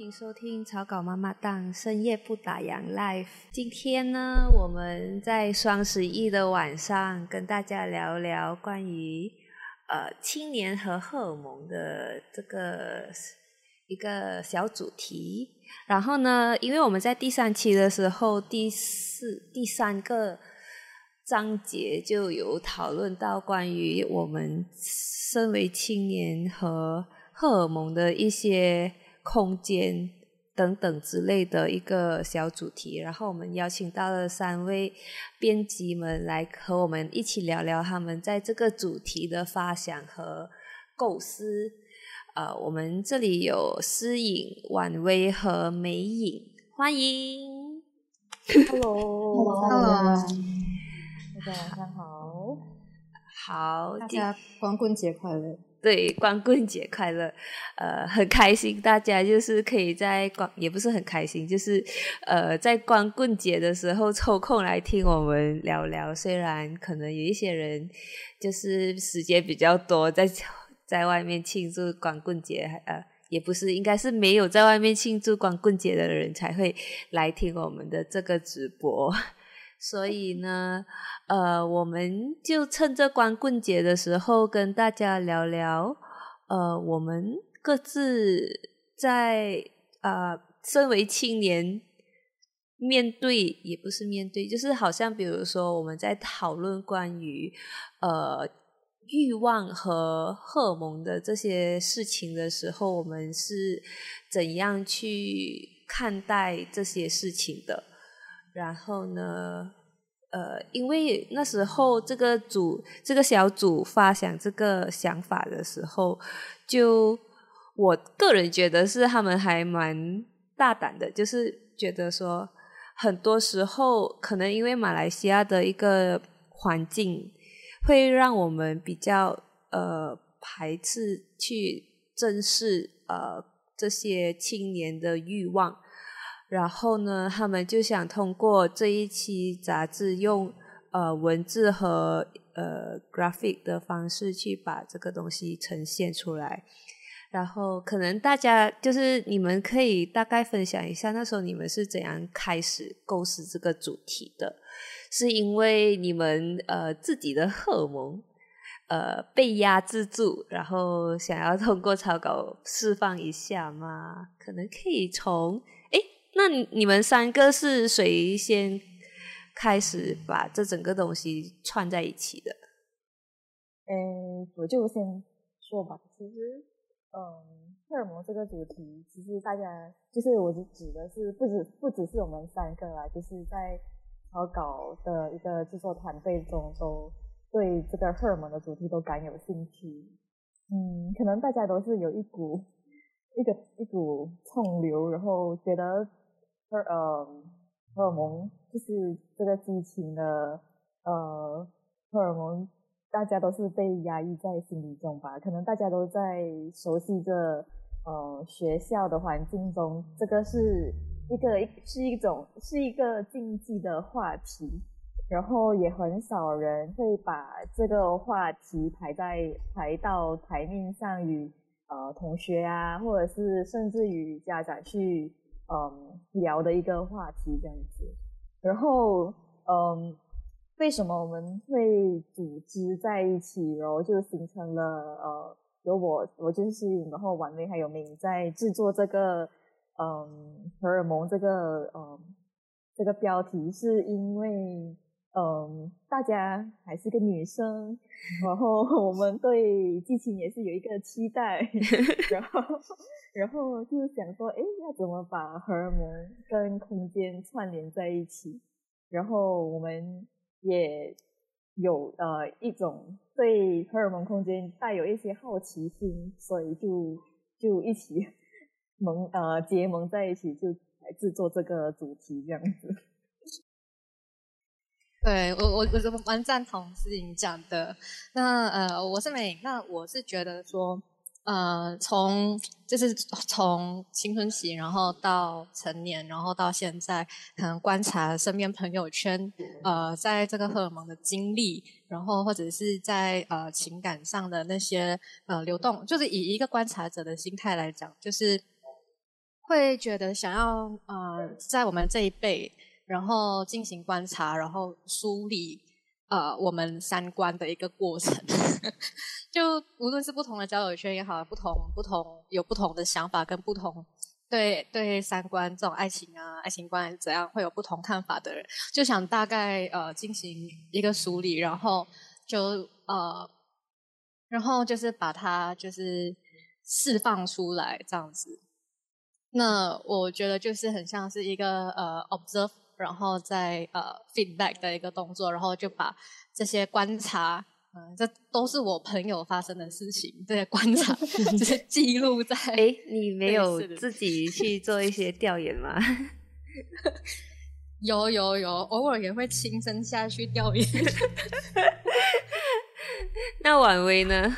欢迎收听草稿妈妈档深夜不打烊 Live。今天呢，我们在双十一的晚上跟大家聊聊关于呃青年和荷尔蒙的这个一个小主题。然后呢，因为我们在第三期的时候，第四第三个章节就有讨论到关于我们身为青年和荷尔蒙的一些。空间等等之类的一个小主题，然后我们邀请到了三位编辑们来和我们一起聊聊他们在这个主题的发想和构思。呃，我们这里有诗颖、婉薇和美影，欢迎。Hello，Hello，大家晚上好。好，大家光棍节快乐。对，光棍节快乐，呃，很开心，大家就是可以在光，也不是很开心，就是呃，在光棍节的时候抽空来听我们聊聊。虽然可能有一些人就是时间比较多，在在外面庆祝光棍节，呃，也不是，应该是没有在外面庆祝光棍节的人才会来听我们的这个直播。所以呢，呃，我们就趁着光棍节的时候，跟大家聊聊，呃，我们各自在啊，身为青年，面对也不是面对，就是好像比如说我们在讨论关于呃欲望和荷尔蒙的这些事情的时候，我们是怎样去看待这些事情的？然后呢，呃，因为那时候这个组这个小组发想这个想法的时候，就我个人觉得是他们还蛮大胆的，就是觉得说，很多时候可能因为马来西亚的一个环境，会让我们比较呃排斥去正视呃这些青年的欲望。然后呢，他们就想通过这一期杂志，用呃文字和呃 graphic 的方式去把这个东西呈现出来。然后可能大家就是你们可以大概分享一下，那时候你们是怎样开始构思这个主题的？是因为你们呃自己的荷尔蒙呃被压制住，然后想要通过草稿释放一下吗？可能可以从。那你们三个是谁先开始把这整个东西串在一起的？嗯，我就先说吧。其实，嗯，荷尔蒙这个主题，其实大家就是我指的是不止不只是我们三个啦，就是在草稿的一个制作团队中，都对这个荷尔蒙的主题都感有兴趣。嗯，可能大家都是有一股一个一股冲流，然后觉得。荷呃荷尔蒙就是这个激情的呃荷尔蒙，大家都是被压抑在心里中吧？可能大家都在熟悉这呃学校的环境中，这个是一个是一种是一个禁忌的话题，然后也很少人会把这个话题排在排到台面上与呃同学啊，或者是甚至与家长去。嗯，聊的一个话题这样子，然后嗯，为什么我们会组织在一起，然后就形成了呃，有我我就是，然后婉薇还有明在制作这个嗯荷尔蒙这个嗯这个标题，是因为。嗯，大家还是个女生，然后我们对激情也是有一个期待，然后然后就想说，哎，要怎么把荷尔蒙跟空间串联在一起？然后我们也有呃一种对荷尔蒙空间带有一些好奇心，所以就就一起 盟呃结盟在一起，就来制作这个主题这样子。对我我我蛮赞同思颖讲的。那呃，我是美，那我是觉得说，呃，从就是从青春期，然后到成年，然后到现在，可能观察身边朋友圈，呃，在这个荷尔蒙的经历，然后或者是在呃情感上的那些呃流动，就是以一个观察者的心态来讲，就是。会觉得想要呃，在我们这一辈，然后进行观察，然后梳理呃我们三观的一个过程。就无论是不同的交友圈也好，不同不同有不同的想法跟不同对对三观这种爱情啊爱情观怎样会有不同看法的人，就想大概呃进行一个梳理，然后就呃然后就是把它就是释放出来这样子。那我觉得就是很像是一个呃 observe，然后再呃 feedback 的一个动作，然后就把这些观察。嗯，这都是我朋友发生的事情，这些观察 就是记录在。哎，你没有自己去做一些调研吗？有有有，偶尔也会亲身下去调研。那婉薇呢？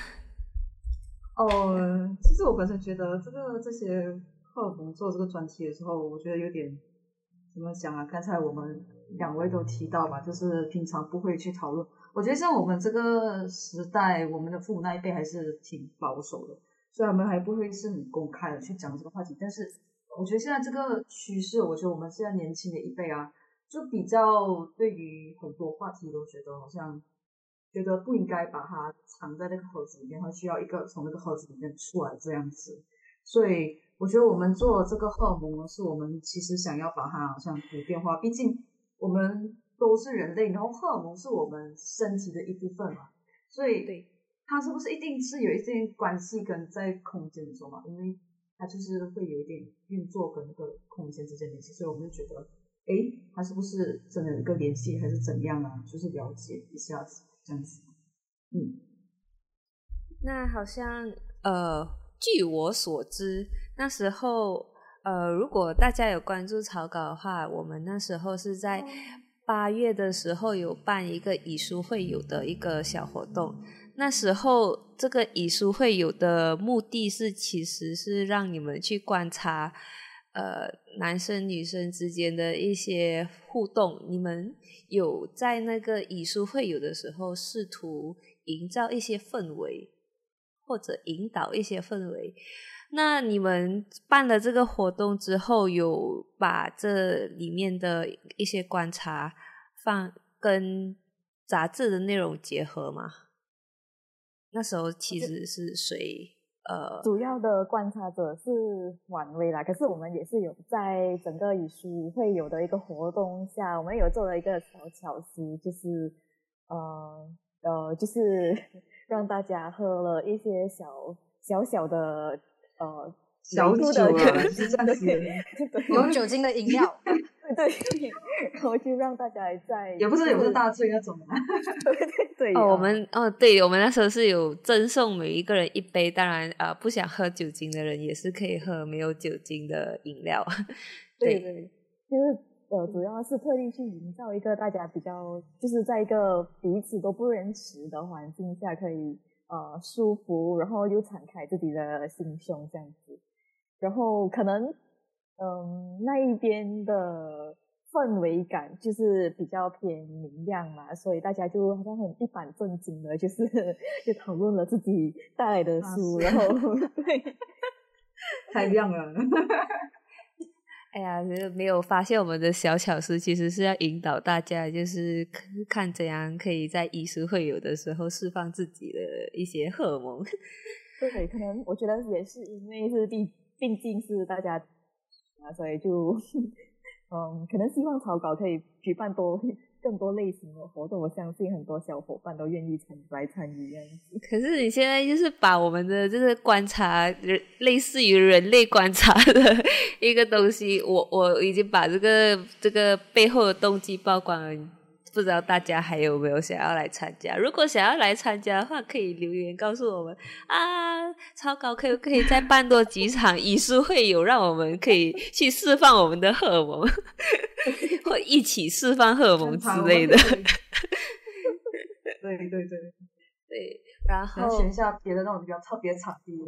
哦，其实我本身觉得这个这些荷尔蒙做这个专题的时候，我觉得有点怎么讲啊？刚才我们两位都提到吧，就是平常不会去讨论。我觉得像我们这个时代，我们的父母那一辈还是挺保守的，所以他们还不会是很公开的去讲这个话题。但是我觉得现在这个趋势，我觉得我们现在年轻的一辈啊，就比较对于很多话题都觉得好像觉得不应该把它藏在那个盒子里面，它需要一个从那个盒子里面出来这样子。所以我觉得我们做这个荷尔蒙，是我们其实想要把它好像普遍化，毕竟我们。都是人类，然后荷尔蒙是我们身体的一部分嘛，所以对它是不是一定是有一些关系跟在空间的时候嘛？因为它就是会有一点运作跟那个空间之间联系，所以我们就觉得，哎，它是不是真的有一个联系，还是怎样啊？就是了解一下子这样子。嗯，那好像呃，据我所知，那时候呃，如果大家有关注草稿的话，我们那时候是在。八月的时候有办一个以书会友的一个小活动，那时候这个以书会友的目的是，其实是让你们去观察，呃，男生女生之间的一些互动。你们有在那个以书会友的时候，试图营造一些氛围，或者引导一些氛围。那你们办了这个活动之后，有把这里面的一些观察放跟杂志的内容结合吗？那时候其实是谁？呃，主要的观察者是婉薇啦。可是我们也是有在整个以书会有的一个活动下，我们有做了一个小巧思，就是呃呃，就是 让大家喝了一些小小小的。呃，小酒啊，是这样子，有酒精的饮料，对，然后就让大家在，也不是也不是大醉那种，对对对。哦，我们哦，对我们那时候是有赠送每一个人一杯，当然啊，不想喝酒精的人也是可以喝没有酒精的饮料。对对，就是呃，主要是特地去营造一个大家比较，就是在一个彼此都不认识的环境下可以。呃，舒服，然后又敞开自己的心胸这样子，然后可能，嗯，那一边的氛围感就是比较偏明亮嘛，所以大家就好像很一板正经的，就是 就讨论了自己带来的书，然后 对，太亮了。哎呀，没有发现我们的小巧思，其实是要引导大家，就是看怎样可以在以书会友的时候释放自己的一些荷尔蒙。对，可能我觉得也是因为是毕毕竟是大家啊，所以就 嗯，可能希望草稿可以举办多。更多类型的活动，我相信很多小伙伴都愿意参来参与。可是你现在就是把我们的就是观察，类似于人类观察的一个东西，我我已经把这个这个背后的动机曝光了。不知道大家还有没有想要来参加？如果想要来参加的话，可以留言告诉我们啊。超高可以可以再办多几场遗书会有，让我们可以去释放我们的荷尔蒙，或一起释放荷尔蒙之类的。对对对对，然后选一下别的那种比较特别场地的。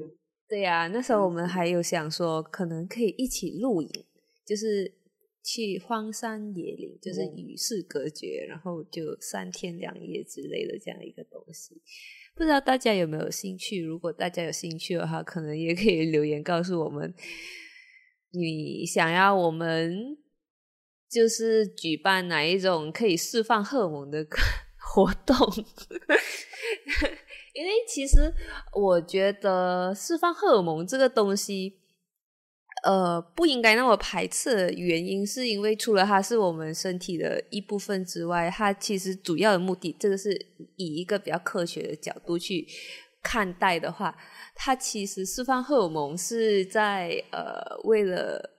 对呀，那时候我们还有想说，可能可以一起露营，就是。去荒山野岭，就是与世隔绝，然后就三天两夜之类的这样一个东西，不知道大家有没有兴趣？如果大家有兴趣的话，可能也可以留言告诉我们，你想要我们就是举办哪一种可以释放荷尔蒙的 活动？因为其实我觉得释放荷尔蒙这个东西，呃，不应该那么排斥的原因，是因为除了它是我们身体的一部分之外，它其实主要的目的，这个是以一个比较科学的角度去看待的话，它其实释放荷尔蒙是在呃为了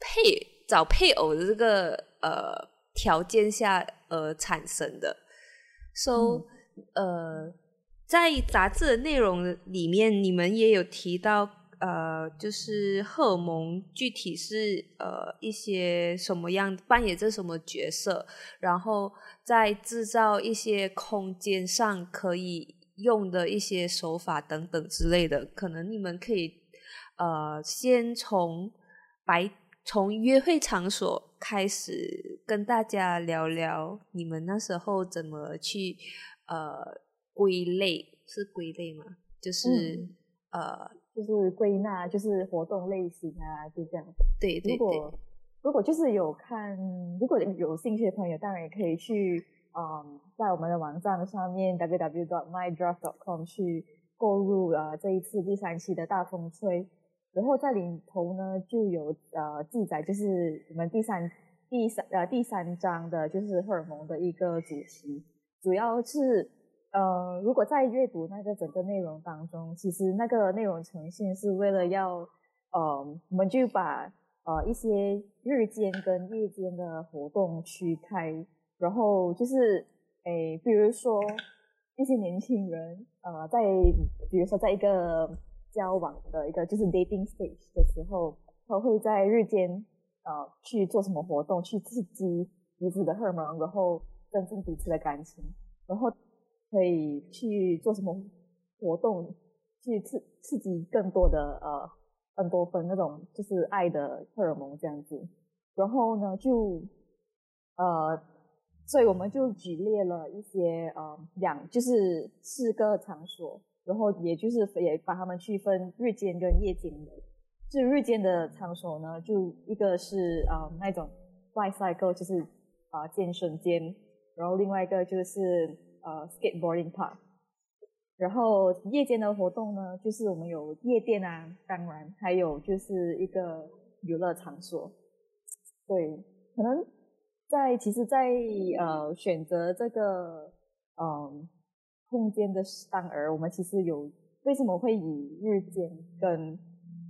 配找配偶的这个呃条件下而产生的，so 呃。在杂志的内容里面，你们也有提到，呃，就是荷尔蒙具体是呃一些什么样扮演着什么角色，然后在制造一些空间上可以用的一些手法等等之类的，可能你们可以呃先从白从约会场所开始跟大家聊聊，你们那时候怎么去呃。归类是归类吗？就是呃，就是归纳，就是活动类型啊，就这样。对对对。如果如果就是有看，如果有兴趣的朋友，当然也可以去嗯，在我们的网站上面 www.mydraft.com 去购入呃这一次第三期的大风吹，然后在里头呢就有呃记载，就是我们第三第三呃第三章的就是荷尔蒙的一个主题，主要是。呃，如果在阅读那个整个内容当中，其实那个内容呈现是为了要，呃，我们就把呃一些日间跟夜间的活动区开，然后就是，诶，比如说一些年轻人，呃，在比如说在一个交往的一个就是 dating stage 的时候，他会在日间呃去做什么活动，去刺激彼此的荷尔蒙，然后增进彼此的感情，然后。可以去做什么活动，去刺刺激更多的呃很多分那种就是爱的荷尔蒙这样子，然后呢就呃，所以我们就举列了一些呃两就是四个场所，然后也就是也把它们区分日间跟夜间的。就日间的场所呢，就一个是啊那种外赛购，就是啊健身间，然后另外一个就是。呃，skateboarding park，然后夜间的活动呢，就是我们有夜店啊，当然还有就是一个娱乐场所。对，可能在其实，在呃选择这个嗯空间的当儿，我们其实有为什么会以日间跟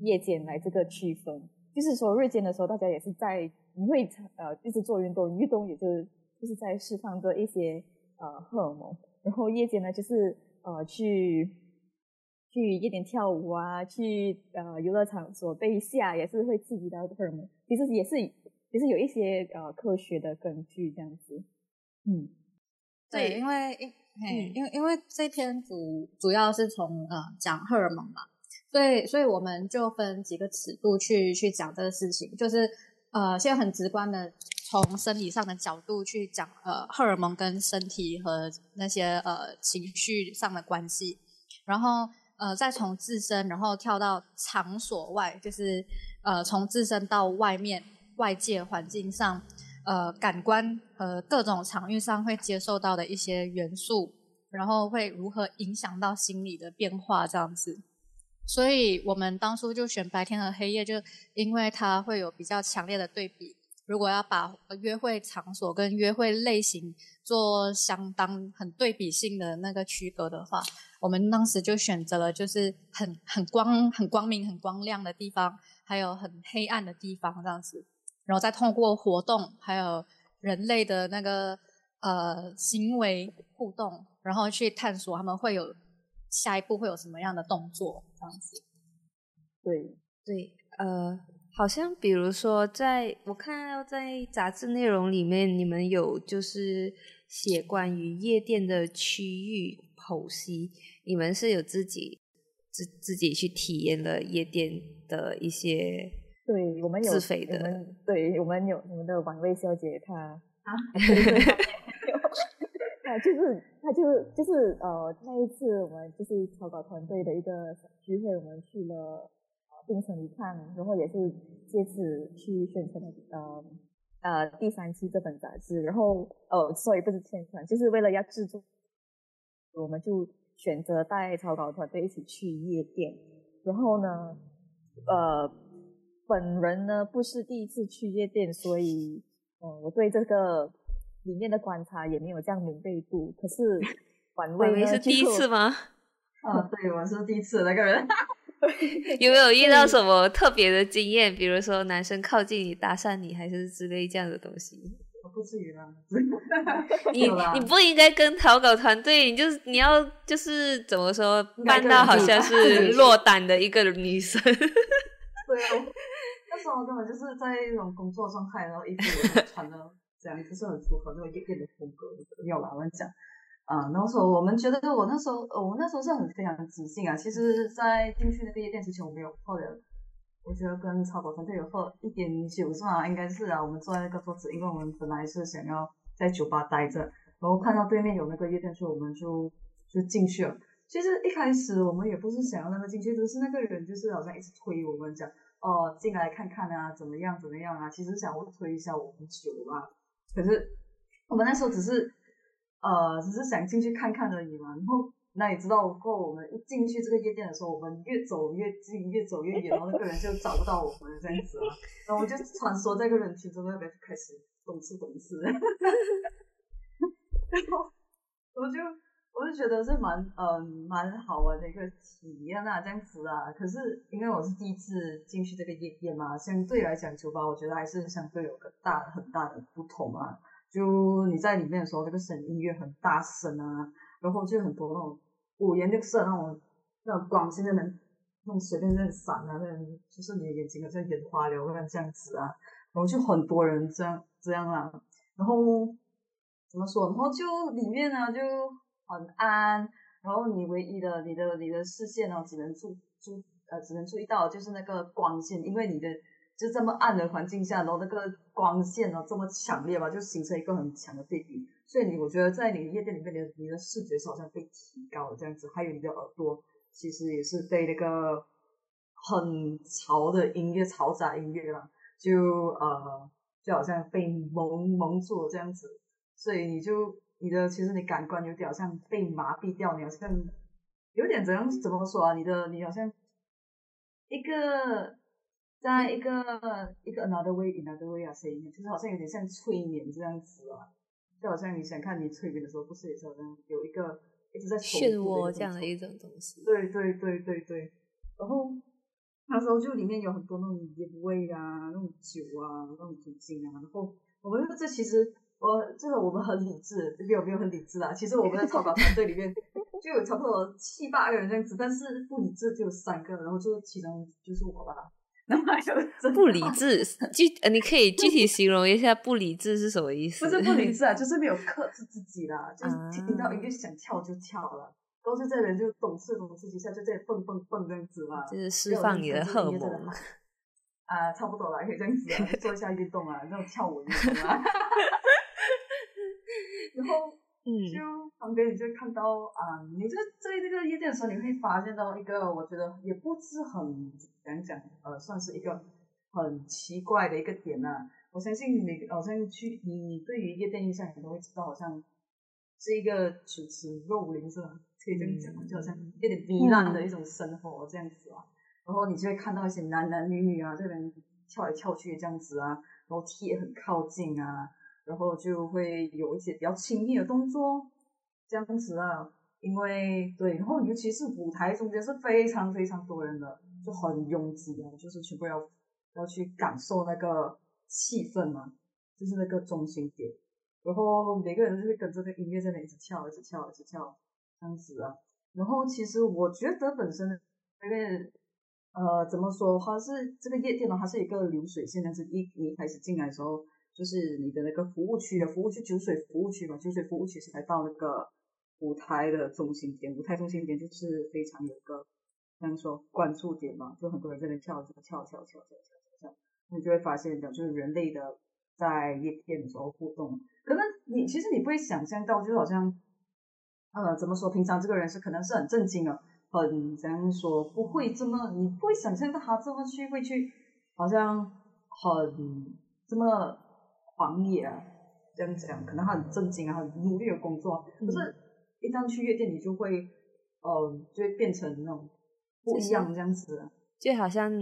夜间来这个区分？就是说日间的时候，大家也是在你会呃一直做运动，运动也就是就是在释放着一些。呃，荷尔蒙。然后夜间呢，就是呃，去去夜店跳舞啊，去呃游乐场所被吓，也是会刺激到荷尔蒙。其实也是，其实有一些呃科学的根据这样子。嗯，对，因为因因为因为这篇主主要是从呃讲荷尔蒙嘛，所以所以我们就分几个尺度去去讲这个事情，就是呃，现在很直观的。从生理上的角度去讲，呃，荷尔蒙跟身体和那些呃情绪上的关系，然后呃再从自身，然后跳到场所外，就是呃从自身到外面外界环境上，呃感官和各种场域上会接受到的一些元素，然后会如何影响到心理的变化这样子。所以我们当初就选白天和黑夜，就因为它会有比较强烈的对比。如果要把约会场所跟约会类型做相当很对比性的那个区隔的话，我们当时就选择了就是很很光很光明很光亮的地方，还有很黑暗的地方这样子，然后再通过活动还有人类的那个呃行为互动，然后去探索他们会有下一步会有什么样的动作这样子。对对，呃。好像比如说，在我看到在杂志内容里面，你们有就是写关于夜店的区域剖析，你们是有自己自自己去体验了夜店的一些，对我们有自费的，对我们有我们的晚薇小姐她啊，就是他就是就是呃那一次我们就是草稿团队的一个聚会，我们去了。槟城一看，然后也是借此去宣传呃呃第三期这本杂志，然后呃所以不是宣传，就是为了要制作，我们就选择带草稿团队一起去夜店，然后呢，呃本人呢不是第一次去夜店，所以嗯我对这个里面的观察也没有这样敏锐度，可是 晚味呢是第一次吗？啊，对，我是第一次那个人。有没有遇到什么特别的经验？比如说男生靠近你搭讪你，还是之类这样的东西？不至于啦。你你不应该跟投稿团队，你就是你要就是怎么说，扮到好像是落单的一个女生。对啊，那时候根本就是在一种工作状态，然后衣服穿的这样，不是很符合那个夜店的风格。要吧，我讲。啊，那时候我们觉得，我那时候，我那时候是很非常的自信啊。其实，在进去那个夜店之前，我没有喝的。我觉得跟超跑团队有喝一点酒是吗？应该是啊。我们坐在那个桌子，因为我们本来是想要在酒吧待着，然后看到对面有那个夜店，所以我们就就进去了。其实一开始我们也不是想要那么进去，只是那个人就是好像一直推我们讲，哦，进来看看啊，怎么样怎么样啊。其实想要推一下我们酒嘛。可是我们那时候只是。呃，只是想进去看看而已嘛。然后，那你知道，过我们一进去这个夜店的时候，我们越走越近，越走越远，然后那个人就找不到我们这样子了。然后我就穿梭在个人群中，那边开始懂事懂事。然后，我就我就觉得是蛮嗯蛮好玩的一个体验啊，这样子啊。可是因为我是第一次进去这个夜店嘛，相对来讲酒吧，我觉得还是相对有个大很大的不同啊。就你在里面的时候，那个声音乐很大声啊，然后就很多那种五颜六色那种那种光线在那那种随便在闪啊，那种就是你的眼睛好像眼花缭乱这样子啊，然后就很多人这样这样啊，然后怎么说？然后就里面呢就很暗，然后你唯一的你的你的视线呢只能注注呃只能注意到就是那个光线，因为你的。就这么暗的环境下，然后那个光线哦这么强烈吧，就形成一个很强的对比。所以你我觉得在你夜店里面，你的你的视觉是好像被提高了这样子，还有你的耳朵其实也是被那个很潮的音乐、嘈杂音乐啦，就呃就好像被蒙蒙住了这样子。所以你就你的其实你感官有点好像被麻痹掉，你好像有点怎样怎么说啊？你的你好像一个。在一个一个 another way another way 啊，声音就是好像有点像催眠这样子啊，就好像你想看你催眠的时候，不是也是好像有一个一直在漩涡这样的一种东西。对对对对对，然后那时候就里面有很多那种烟味啊，那种酒啊，那种酒精啊，然后我们这其实我这个我们很理智，没有没有很理智啊，其实我们在草稿团队里面就有差不多七八个人这样子，但是不理智就有三个，然后就其中就是我吧。那么不理智，具呃，你可以具体形容一下不理智是什么意思？不是不理智啊，就是没有克制自己啦，就是听到音乐想跳就跳了，都是这人就懂事懂事，一下就在蹦蹦蹦这样子嘛，就是释放你的荷尔蒙 啊，差不多了，可以这样子啊，做一下运动啊，那种跳舞运动啊，然后。就旁边你就看到啊，你就在这个夜店的时候，你会发现到一个，我觉得也不是很怎样讲，呃，算是一个很奇怪的一个点啊。我相信你好像去你对于夜店印象，你都会知道，好像是一个主持肉林是吧？可以这样讲，就好像有点糜烂的一种生活这样子啊。然后你就会看到一些男男女女啊，这边跳来跳去这样子啊，然后贴很靠近啊。然后就会有一些比较亲密的动作，这样子啊，因为对，然后尤其是舞台中间是非常非常多人的，就很拥挤啊，就是全部要要去感受那个气氛嘛，就是那个中心点，然后每个人都会跟这个音乐在那一直跳，一直跳，一直跳，这样子啊。然后其实我觉得本身那个呃怎么说，它是这个夜店呢，它是一个流水线，但是一一开始进来的时候。就是你的那个服务区的服务区，酒水服务区嘛，酒水服务区是来到那个舞台的中心点，舞台中心点就是非常有一个，像说关注点嘛，就很多人在那跳，跳跳跳跳跳跳跳，你就会发现的就是人类的在夜店的时候互动，可能你其实你不会想象到，就好像，呃，怎么说，平常这个人是可能是很震惊的，很怎样说，不会这么，你不会想象到他这么去会去，好像很这么狂野啊，这样讲，可能他很正经啊，很努力的工作，可是，一旦去夜店，你就会，呃，就会变成那种不一样这样子，就好像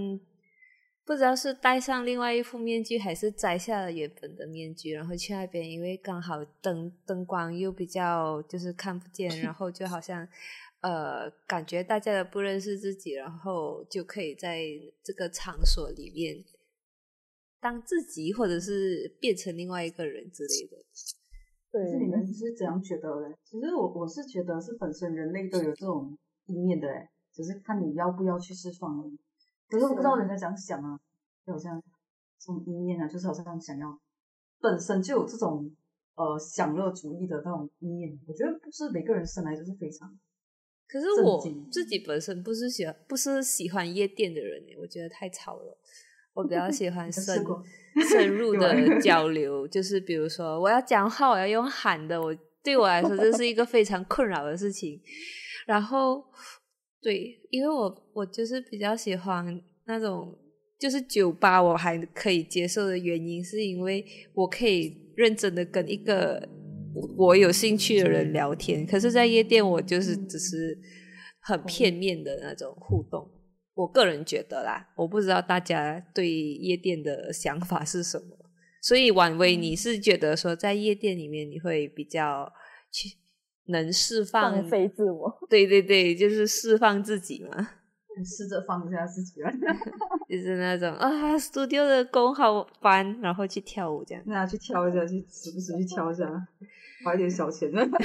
不知道是戴上另外一副面具，还是摘下了原本的面具，然后去那边，因为刚好灯灯光又比较就是看不见，然后就好像。呃，感觉大家都不认识自己，然后就可以在这个场所里面当自己，或者是变成另外一个人之类的。对，你们是怎样觉得嘞？其实我我是觉得是本身人类都有这种一面的，哎，只是看你要不要去释放而已。可是我不知道人家怎样想啊，就好像这种一面啊，就是好像想要本身就有这种呃享乐主义的那种一面。我觉得不是每个人生来就是非常。可是我自己本身不是喜欢不是喜欢夜店的人我觉得太吵了。我比较喜欢 深深入的 交流，就是比如说我要讲话，我要用喊的，我对我来说这是一个非常困扰的事情。然后，对，因为我我就是比较喜欢那种，就是酒吧我还可以接受的原因，是因为我可以认真的跟一个。我有兴趣的人聊天，可是，在夜店我就是只是很片面的那种互动。我个人觉得啦，我不知道大家对夜店的想法是什么。所以，婉薇，你是觉得说在夜店里面你会比较去能释放飞自我？对对对，就是释放自己嘛。试着放下自己，就是那种啊，studio 的工好烦，然后去跳舞这样。那去跳一下，去时不时去跳一下，花一点小钱呢。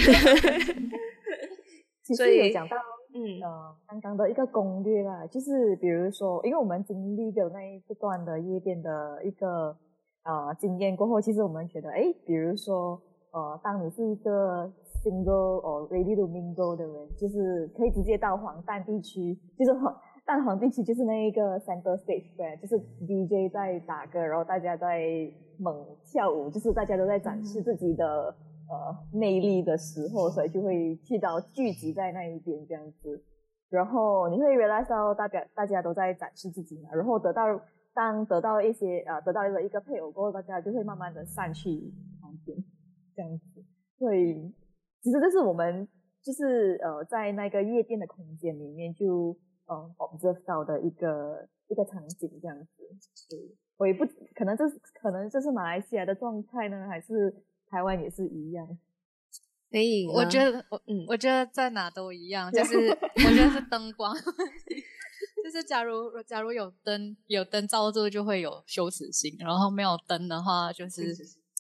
其实有讲到，嗯呃，刚刚的一个攻略啦，就是比如说，因为我们经历的那一段的夜店的一个呃经验过后，其实我们觉得，哎，比如说呃，当你是一个。single or ready to mingle 的人，就是可以直接到黄蛋地区，就是黄蛋黄地区，就是那一个 center stage，对，就是 DJ 在打歌，然后大家在猛跳舞，就是大家都在展示自己的呃魅力的时候，所以就会去到聚集在那一边这样子，然后你会 realize 到大家大家都在展示自己嘛，然后得到当得到一些呃得到了一个配偶过后，大家就会慢慢的散去旁边这样子，会。其实这是我们就是呃在那个夜店的空间里面就呃 observe 到的一个一个场景这样子。对，我也不可能这是可能这是马来西亚的状态呢，还是台湾也是一样？以，我觉得我嗯，我觉得在哪都一样，就是 我觉得是灯光，就是假如假如有灯有灯照住就会有羞耻心，然后没有灯的话就是。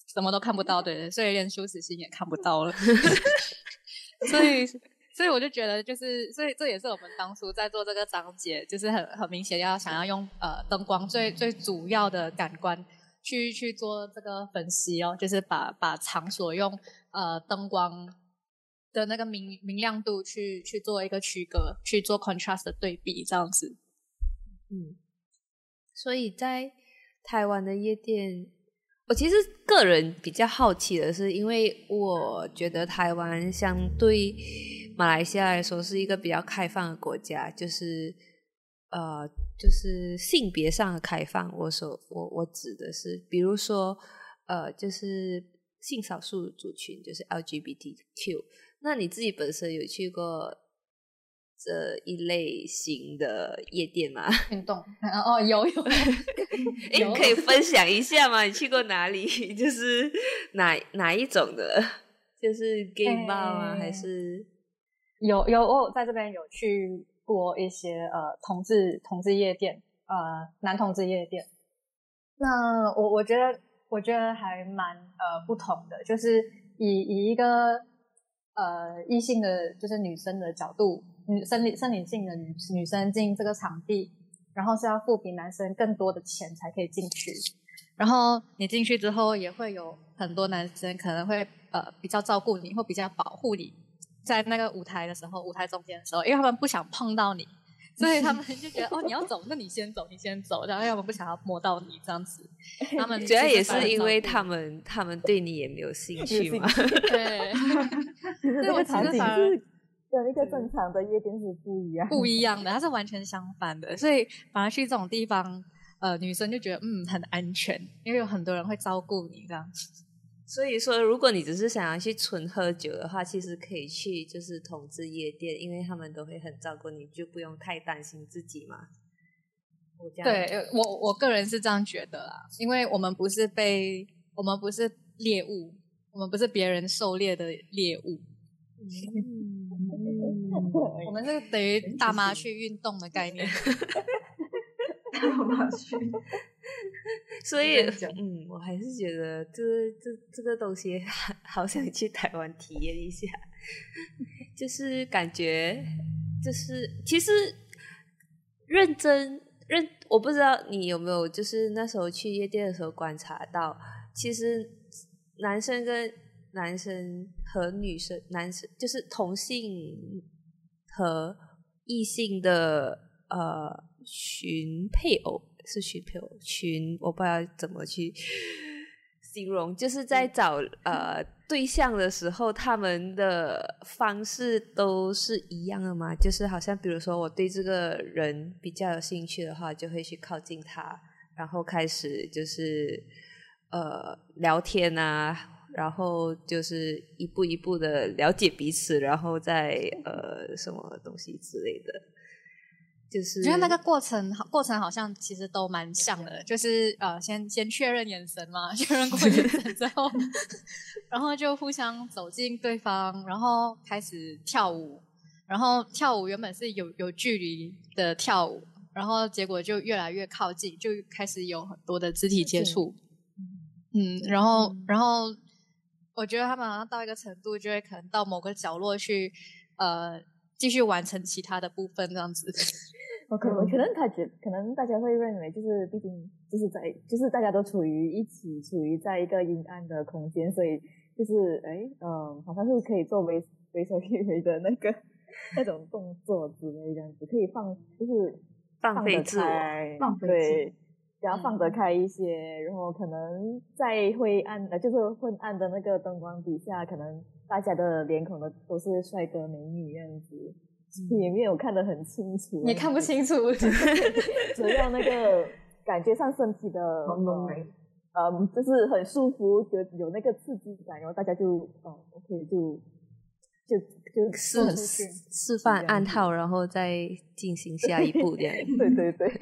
什么都看不到，对，所以连羞耻心也看不到了。所以，所以我就觉得，就是，所以这也是我们当初在做这个章节，就是很很明显要想要用呃灯光最最主要的感官去去做这个分析哦，就是把把场所用呃灯光的那个明明亮度去去做一个区隔，去做 contrast 的对比，这样子。嗯，所以在台湾的夜店。我其实个人比较好奇的是，因为我觉得台湾相对马来西亚来说是一个比较开放的国家，就是呃，就是性别上的开放。我所我我指的是，比如说呃，就是性少数族群，就是 LGBTQ。那你自己本身有去过？这一类型的夜店吗？运动哦，有有，哎，可以 分享一下吗？你去过哪里？就是哪哪一种的？就是 gay bar 吗？还是有有我在这边有去过一些呃同志同志夜店，呃男同志夜店。那我我觉得我觉得还蛮呃不同的，就是以以一个呃异性的就是女生的角度。女生理生理性的女女生进这个场地，然后是要付比男生更多的钱才可以进去。然后你进去之后，也会有很多男生可能会呃比较照顾你，或比较保护你，在那个舞台的时候，舞台中间的时候，因为他们不想碰到你，所以他们 就觉得哦你要走，那你先走，你先走，然后他们不想要摸到你这样子。他们主要也是因为他们他们对你也没有兴趣嘛。对，这个场景是。跟一个正常的夜店是不一样，不一样的，它是完全相反的。所以反而去这种地方，呃，女生就觉得嗯很安全，因为有很多人会照顾你这样。所以说，如果你只是想要去纯喝酒的话，其实可以去就是同志夜店，因为他们都会很照顾你，就不用太担心自己嘛。我这样对我我个人是这样觉得啦，因为我们不是被我们不是猎物，我们不是别人狩猎的猎物，我们是等于大妈去运动的概念。大妈去，所以嗯，我还是觉得这这这个东西 好想去台湾体验一下，就是感觉就是其实认真认，我不知道你有没有就是那时候去夜店的时候观察到，其实男生跟男生和女生男生就是同性和异性的呃寻配偶是寻朋友群，我不知道怎么去形容，就是在找呃对象的时候，他们的方式都是一样的嘛？就是好像比如说我对这个人比较有兴趣的话，就会去靠近他，然后开始就是呃聊天啊，然后就是一步一步的了解彼此，然后再呃什么东西之类的，就是我觉得那个过程好，过程好像其实都蛮像的，就是呃，先先确认眼神嘛，确认过眼神之后，然后就互相走进对方，然后开始跳舞，然后跳舞原本是有有距离的跳舞，然后结果就越来越靠近，就开始有很多的肢体接触，嗯，然后然后我觉得他们好像到一个程度，就会可能到某个角落去，呃，继续完成其他的部分这样子。我可能可能他觉可能大家会认为，就是毕竟就是在就是大家都处于一起处于在一个阴暗的空间，所以就是哎嗯，好像是可以做为为所欲为的那个 那种动作之类这样子，可以放就是得放飞自我开，放飞自对我，比较放得开一些，然后可能在灰暗呃就是昏暗的那个灯光底下，可能大家的脸孔都都是帅哥美女这样子。也没有看得很清楚，你看不清楚，只要那个感觉上身体的朦胧美。嗯，就是很舒服，有有那个刺激感，然后大家就哦，OK，就就就示示范暗号，然后再进行下一步这样。对 对对，